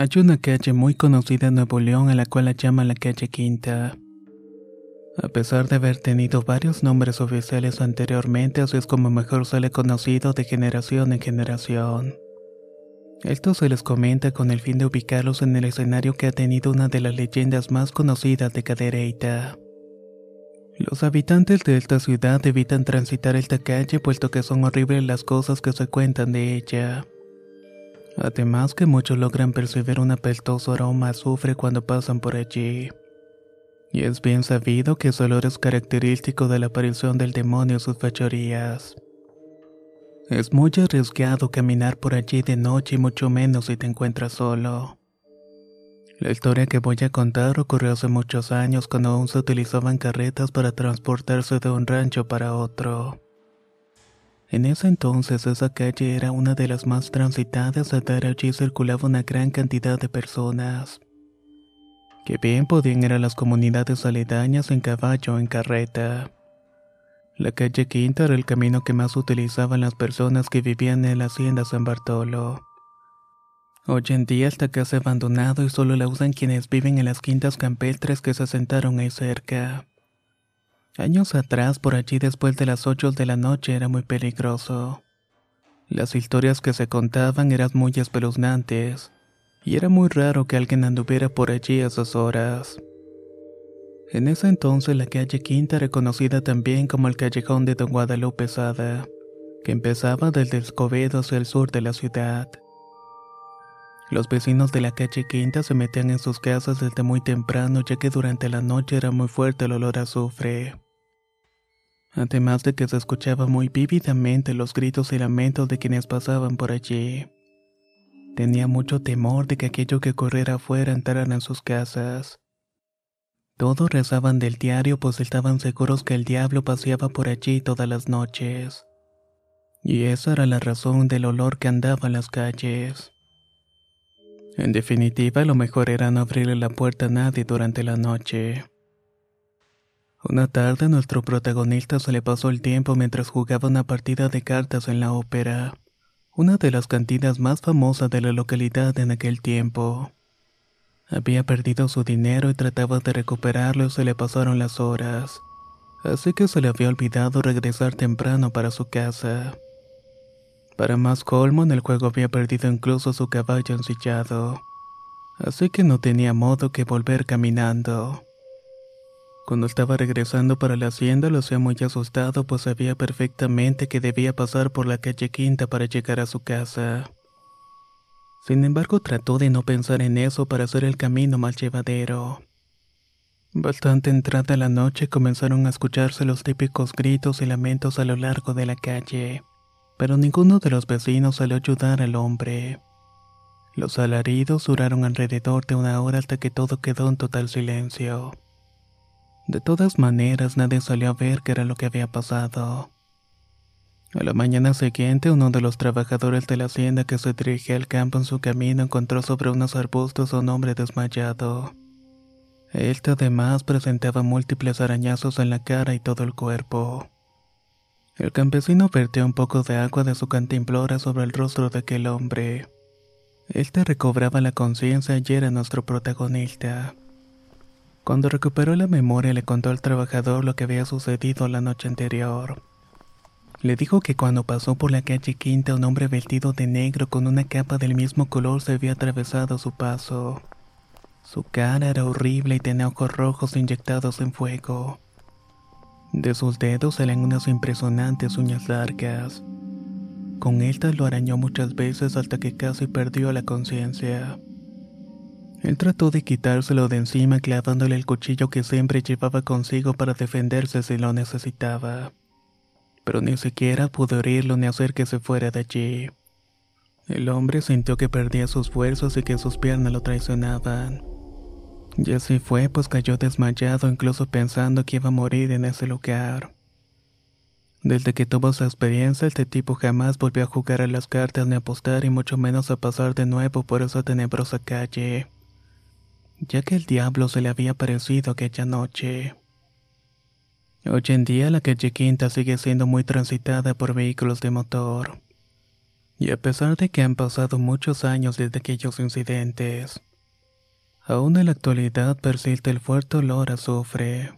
Hay una calle muy conocida en Nuevo León a la cual la llaman la calle Quinta. A pesar de haber tenido varios nombres oficiales anteriormente, así es como mejor se le conocido de generación en generación. Esto se les comenta con el fin de ubicarlos en el escenario que ha tenido una de las leyendas más conocidas de Cadereyta. Los habitantes de esta ciudad evitan transitar esta calle puesto que son horribles las cosas que se cuentan de ella. Además que muchos logran percibir un apestoso aroma azufre cuando pasan por allí. Y es bien sabido que ese olor es característico de la aparición del demonio y sus fechorías. Es muy arriesgado caminar por allí de noche y mucho menos si te encuentras solo. La historia que voy a contar ocurrió hace muchos años cuando aún se utilizaban carretas para transportarse de un rancho para otro. En ese entonces esa calle era una de las más transitadas, a dar allí circulaba una gran cantidad de personas, que bien podían ir a las comunidades aledañas en caballo o en carreta. La calle Quinta era el camino que más utilizaban las personas que vivían en la hacienda San Bartolo. Hoy en día esta casa abandonado y solo la usan quienes viven en las quintas campestres que se asentaron ahí cerca. Años atrás, por allí después de las ocho de la noche era muy peligroso. Las historias que se contaban eran muy espeluznantes, y era muy raro que alguien anduviera por allí a esas horas. En ese entonces la calle Quinta reconocida también como el callejón de Don Guadalupe Sada, que empezaba desde Escobedo hacia el sur de la ciudad. Los vecinos de la calle Quinta se metían en sus casas desde muy temprano ya que durante la noche era muy fuerte el olor a azufre además de que se escuchaba muy vívidamente los gritos y lamentos de quienes pasaban por allí. Tenía mucho temor de que aquello que corriera afuera entraran en sus casas. Todos rezaban del diario pues estaban seguros que el diablo paseaba por allí todas las noches. Y esa era la razón del olor que andaba en las calles. En definitiva, lo mejor era no abrirle la puerta a nadie durante la noche. Una tarde nuestro protagonista se le pasó el tiempo mientras jugaba una partida de cartas en la ópera, una de las cantinas más famosas de la localidad en aquel tiempo. Había perdido su dinero y trataba de recuperarlo y se le pasaron las horas, así que se le había olvidado regresar temprano para su casa. Para más colmo, en el juego había perdido incluso su caballo ensillado, así que no tenía modo que volver caminando. Cuando estaba regresando para la hacienda lo hacía muy asustado pues sabía perfectamente que debía pasar por la calle Quinta para llegar a su casa. Sin embargo trató de no pensar en eso para hacer el camino más llevadero. Bastante entrada la noche comenzaron a escucharse los típicos gritos y lamentos a lo largo de la calle, pero ninguno de los vecinos salió a ayudar al hombre. Los alaridos duraron alrededor de una hora hasta que todo quedó en total silencio. De todas maneras, nadie salió a ver qué era lo que había pasado. A la mañana siguiente, uno de los trabajadores de la hacienda que se dirigía al campo en su camino encontró sobre unos arbustos a un hombre desmayado. Este además presentaba múltiples arañazos en la cara y todo el cuerpo. El campesino vertió un poco de agua de su cantimplora sobre el rostro de aquel hombre. Este recobraba la conciencia y era nuestro protagonista. Cuando recuperó la memoria le contó al trabajador lo que había sucedido la noche anterior. Le dijo que cuando pasó por la calle Quinta un hombre vestido de negro con una capa del mismo color se había atravesado su paso. Su cara era horrible y tenía ojos rojos inyectados en fuego. De sus dedos salen unas impresionantes uñas largas. Con estas lo arañó muchas veces hasta que casi perdió la conciencia. Él trató de quitárselo de encima clavándole el cuchillo que siempre llevaba consigo para defenderse si lo necesitaba. Pero ni siquiera pudo herirlo ni hacer que se fuera de allí. El hombre sintió que perdía sus fuerzas y que sus piernas lo traicionaban. Y así fue, pues cayó desmayado incluso pensando que iba a morir en ese lugar. Desde que tuvo esa experiencia, este tipo jamás volvió a jugar a las cartas ni a apostar y mucho menos a pasar de nuevo por esa tenebrosa calle, ya que el diablo se le había aparecido aquella noche. Hoy en día la calle Quinta sigue siendo muy transitada por vehículos de motor. Y a pesar de que han pasado muchos años desde aquellos incidentes, Aún en la actualidad persiste el fuerte olor a azufre.